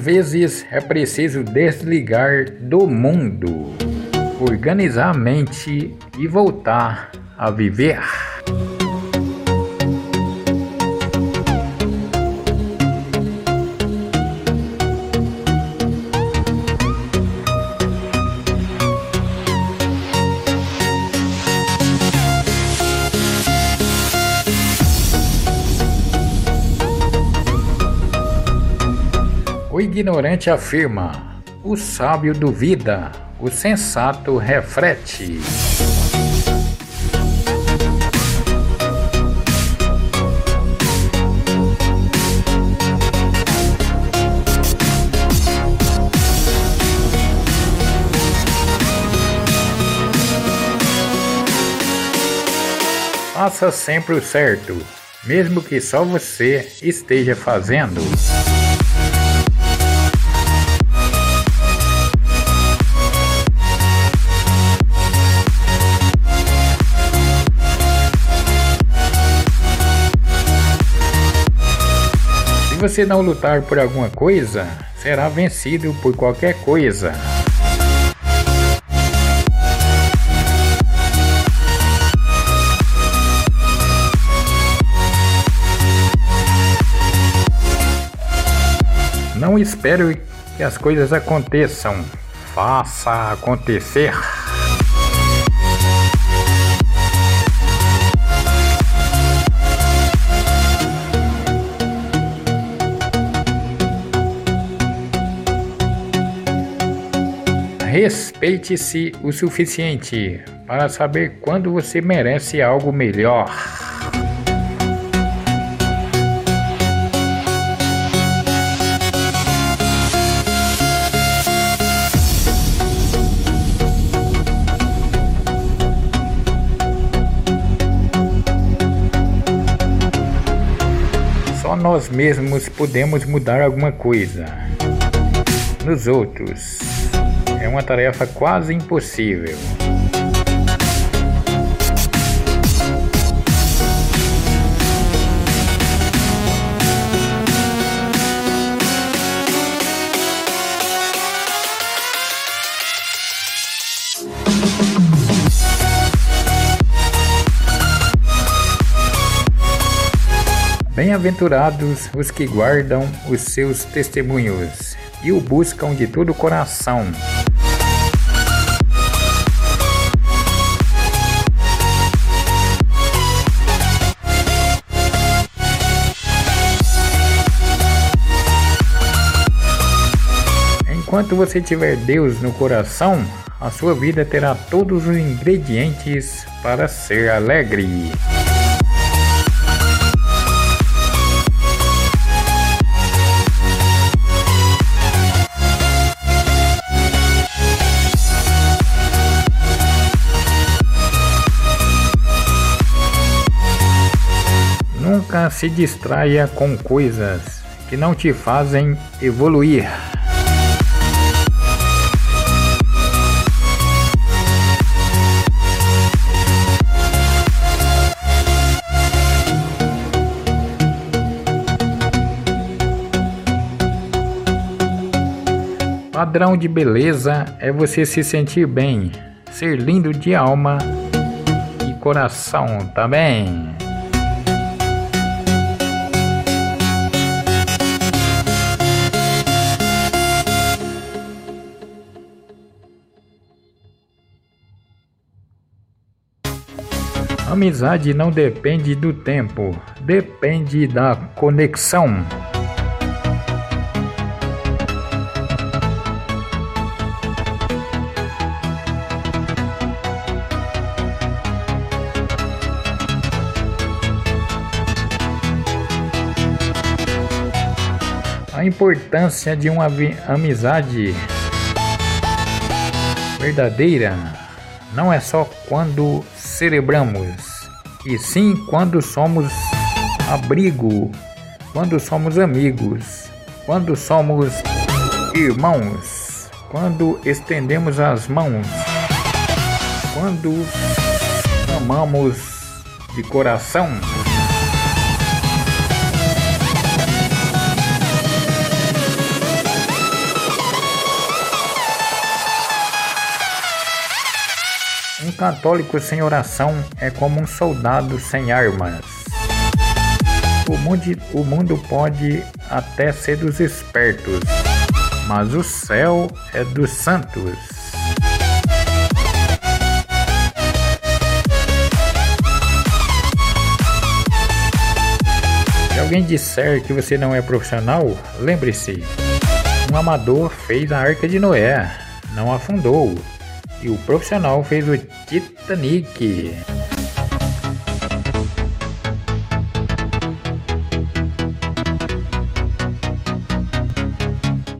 Vezes é preciso desligar do mundo, organizar a mente e voltar a viver. O ignorante afirma, o sábio duvida, o sensato reflete. Faça sempre o certo, mesmo que só você esteja fazendo. Se você não lutar por alguma coisa, será vencido por qualquer coisa. Não espere que as coisas aconteçam. Faça acontecer. Respeite-se o suficiente para saber quando você merece algo melhor. Só nós mesmos podemos mudar alguma coisa. Nos outros, é uma tarefa quase impossível. Bem-aventurados os que guardam os seus testemunhos e o buscam de todo o coração. Enquanto você tiver Deus no coração, a sua vida terá todos os ingredientes para ser alegre. Nunca se distraia com coisas que não te fazem evoluir. Padrão de beleza é você se sentir bem, ser lindo de alma e coração também. Amizade não depende do tempo, depende da conexão. A importância de uma amizade verdadeira não é só quando celebramos, e sim quando somos abrigo, quando somos amigos, quando somos irmãos, quando estendemos as mãos, quando amamos de coração. Católico sem oração é como um soldado sem armas. O mundo, o mundo pode até ser dos espertos, mas o céu é dos santos. Se alguém disser que você não é profissional, lembre-se: um amador fez a arca de Noé, não afundou, e o profissional fez o Titanic.